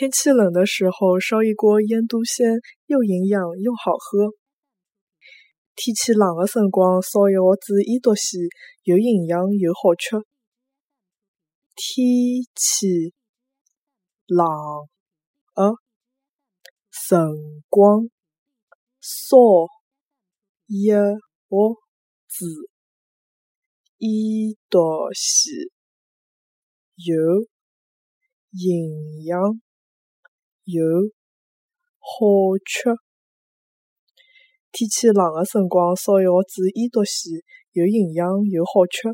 天气冷的时候，烧一锅腌笃鲜，又营养又好喝。天气冷的辰光，烧一锅子腌笃鲜，又营养又好吃。天气冷的辰光，烧一盒子腌笃鲜，又营养油好吃。天气冷的辰光，烧一锅子腌笃鲜，有营养又好吃。